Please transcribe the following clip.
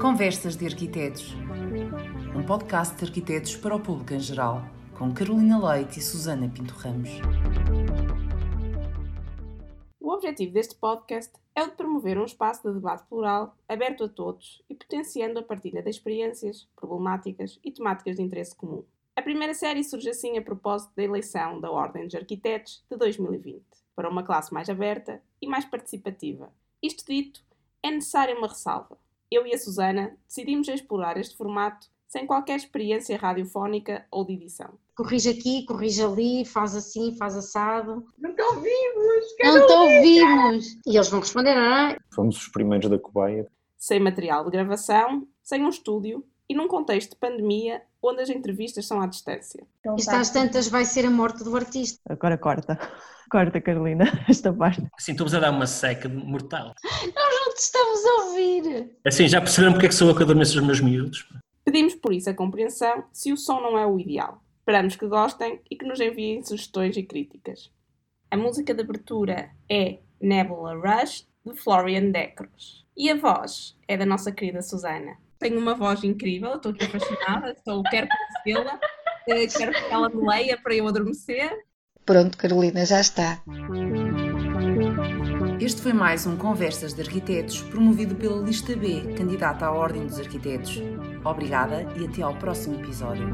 Conversas de Arquitetos. Um podcast de arquitetos para o público em geral, com Carolina Leite e Susana Pinto Ramos. O objetivo deste podcast é o de promover um espaço de debate plural, aberto a todos e potenciando a partilha de experiências, problemáticas e temáticas de interesse comum. A primeira série surge assim a propósito da eleição da Ordem dos Arquitetos de 2020, para uma classe mais aberta e mais participativa. Isto dito, é necessária uma ressalva eu e a Susana decidimos explorar este formato sem qualquer experiência radiofónica ou de edição. Corrige aqui, corrige ali, faz assim, faz assado. Não te ouvimos! Não te ouvimos! E eles vão responder, ah. Fomos os primeiros da cobaia. Sem material de gravação, sem um estúdio e num contexto de pandemia onde as entrevistas são à distância. Então, Isto às tantas vai ser a morte do artista. Agora corta. Corta, Carolina, esta parte. Assim, estamos a dar uma seca mortal. Nós não te estamos a ouvir. Assim, já perceberam porque é que sou eu que adormeço os meus miúdos? Pedimos por isso a compreensão se o som não é o ideal. Esperamos que gostem e que nos enviem sugestões e críticas. A música de abertura é Nebula Rush, de Florian Decros. E a voz é da nossa querida Susana. Tem uma voz incrível, estou aqui fascinada, estou, quero conhecê-la, eh, quero que ela me leia para eu adormecer. Pronto, Carolina, já está. Este foi mais um Conversas de Arquitetos, promovido pela Lista B, candidata à Ordem dos Arquitetos. Obrigada e até ao próximo episódio.